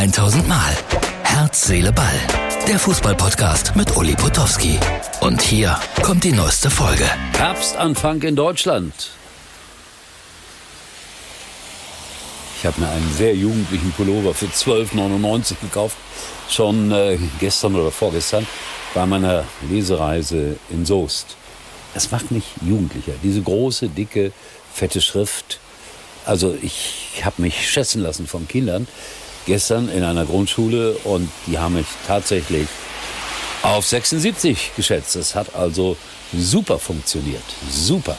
1000 Mal. Herz, Seele, Ball. Der Fußballpodcast mit Uli Potowski. Und hier kommt die neueste Folge. Herbstanfang in Deutschland. Ich habe mir einen sehr jugendlichen Pullover für 12,99 gekauft. Schon äh, gestern oder vorgestern bei meiner Lesereise in Soest. Es macht mich jugendlicher. Diese große, dicke, fette Schrift. Also ich habe mich schätzen lassen von Kindern gestern in einer Grundschule und die haben mich tatsächlich auf 76 geschätzt. Es hat also super funktioniert. Super.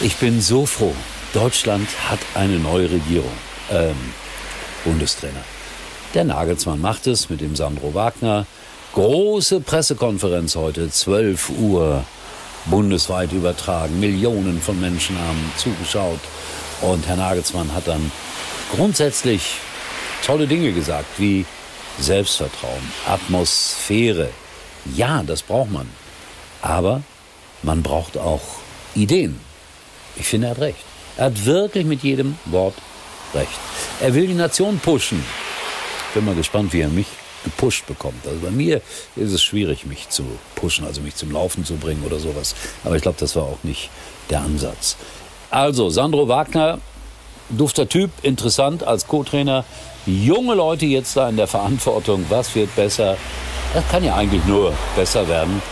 Ich bin so froh. Deutschland hat eine neue Regierung. Ähm, Bundestrainer. Der Nagelsmann macht es mit dem Sandro Wagner. Große Pressekonferenz heute, 12 Uhr, bundesweit übertragen. Millionen von Menschen haben zugeschaut. Und Herr Nagelsmann hat dann grundsätzlich tolle Dinge gesagt, wie Selbstvertrauen, Atmosphäre. Ja, das braucht man. Aber man braucht auch Ideen. Ich finde, er hat recht. Er hat wirklich mit jedem Wort recht. Er will die Nation pushen. Bin mal gespannt, wie er mich gepusht bekommt. Also bei mir ist es schwierig, mich zu pushen, also mich zum Laufen zu bringen oder sowas. Aber ich glaube, das war auch nicht der Ansatz. Also, Sandro Wagner, dufter Typ, interessant als Co-Trainer. Junge Leute jetzt da in der Verantwortung. Was wird besser? Das kann ja eigentlich nur besser werden.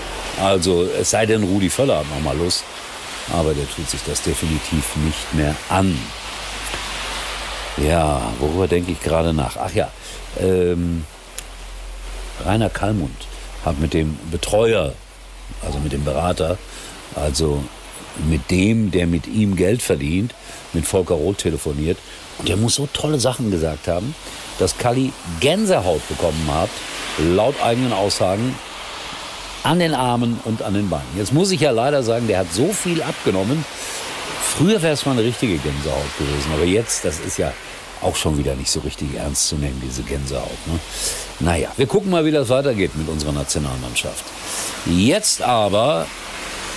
Also, es sei denn, Rudi Völler hat nochmal Lust. Aber der tut sich das definitiv nicht mehr an. Ja, worüber denke ich gerade nach? Ach ja, ähm, Rainer Kallmund hat mit dem Betreuer, also mit dem Berater, also mit dem, der mit ihm Geld verdient, mit Volker Roth telefoniert. Und der muss so tolle Sachen gesagt haben, dass Kalli Gänsehaut bekommen hat, laut eigenen Aussagen, an den Armen und an den Beinen. Jetzt muss ich ja leider sagen, der hat so viel abgenommen. Früher wäre es mal eine richtige Gänsehaut gewesen, aber jetzt, das ist ja auch schon wieder nicht so richtig ernst zu nehmen, diese Gänsehaut. Ne? Naja, wir gucken mal, wie das weitergeht mit unserer Nationalmannschaft. Jetzt aber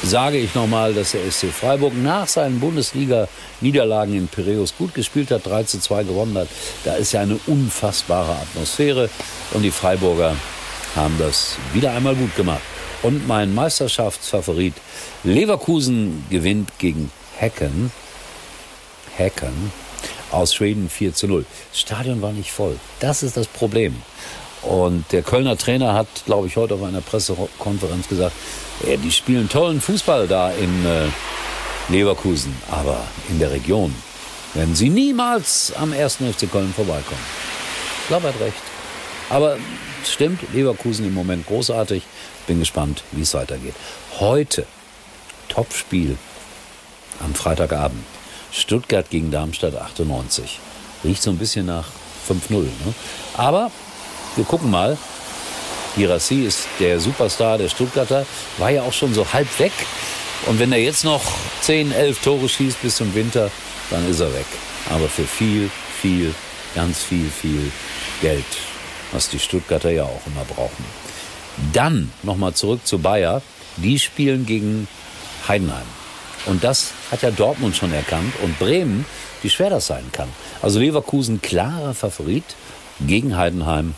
sage ich nochmal, dass der SC Freiburg nach seinen Bundesliga-Niederlagen in Piräus gut gespielt hat, 3 zu 2 gewonnen hat. Da ist ja eine unfassbare Atmosphäre und die Freiburger haben das wieder einmal gut gemacht. Und mein Meisterschaftsfavorit Leverkusen gewinnt gegen Hecken. Hecken aus Schweden 4 zu 0. Das Stadion war nicht voll. Das ist das Problem. Und der Kölner Trainer hat, glaube ich, heute auf einer Pressekonferenz gesagt, ja, die spielen tollen Fußball da in äh, Leverkusen, aber in der Region werden sie niemals am 1. FC Köln vorbeikommen. Ich glaube, er hat recht. Aber stimmt, Leverkusen im Moment großartig. Bin gespannt, wie es weitergeht. Heute Topspiel am Freitagabend. Stuttgart gegen Darmstadt 98. Riecht so ein bisschen nach 5-0. Ne? Aber wir gucken mal. Girassi ist der Superstar der Stuttgarter, war ja auch schon so halb weg. Und wenn er jetzt noch 10, 11 Tore schießt bis zum Winter, dann ist er weg. Aber für viel, viel, ganz viel, viel Geld, was die Stuttgarter ja auch immer brauchen. Dann nochmal zurück zu Bayer. Die spielen gegen Heidenheim. Und das hat ja Dortmund schon erkannt und Bremen, wie schwer das sein kann. Also Leverkusen klarer Favorit gegen Heidenheim.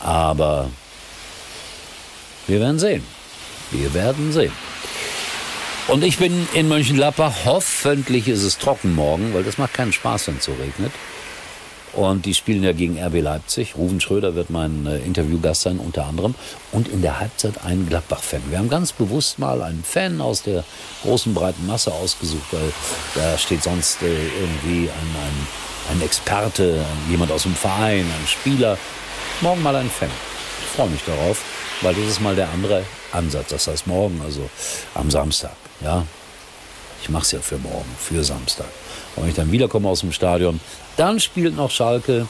Aber wir werden sehen. Wir werden sehen. Und ich bin in Mönchengladbach. Hoffentlich ist es trocken morgen, weil das macht keinen Spaß, wenn es so regnet. Und die spielen ja gegen RB Leipzig. Ruven Schröder wird mein äh, Interviewgast sein, unter anderem. Und in der Halbzeit ein Gladbach-Fan. Wir haben ganz bewusst mal einen Fan aus der großen, breiten Masse ausgesucht, weil da steht sonst äh, irgendwie ein, ein, ein Experte, jemand aus dem Verein, ein Spieler. Morgen mal ein Fan. Ich freue mich darauf, weil das ist mal der andere Ansatz. Das heißt morgen, also am Samstag. Ja, ich mache es ja für morgen, für Samstag. Und wenn ich dann wiederkomme aus dem Stadion, dann spielt noch Schalke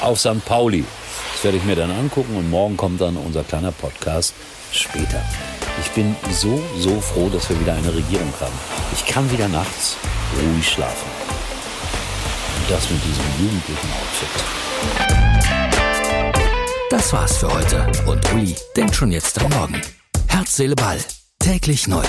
auf St. Pauli. Das werde ich mir dann angucken und morgen kommt dann unser kleiner Podcast später. Ich bin so, so froh, dass wir wieder eine Regierung haben. Ich kann wieder nachts ruhig schlafen. Das mit diesem jugendlichen Outfit. Das war's für heute. Und Uli denkt schon jetzt am Morgen. Herz, Seele, Ball. Täglich neu.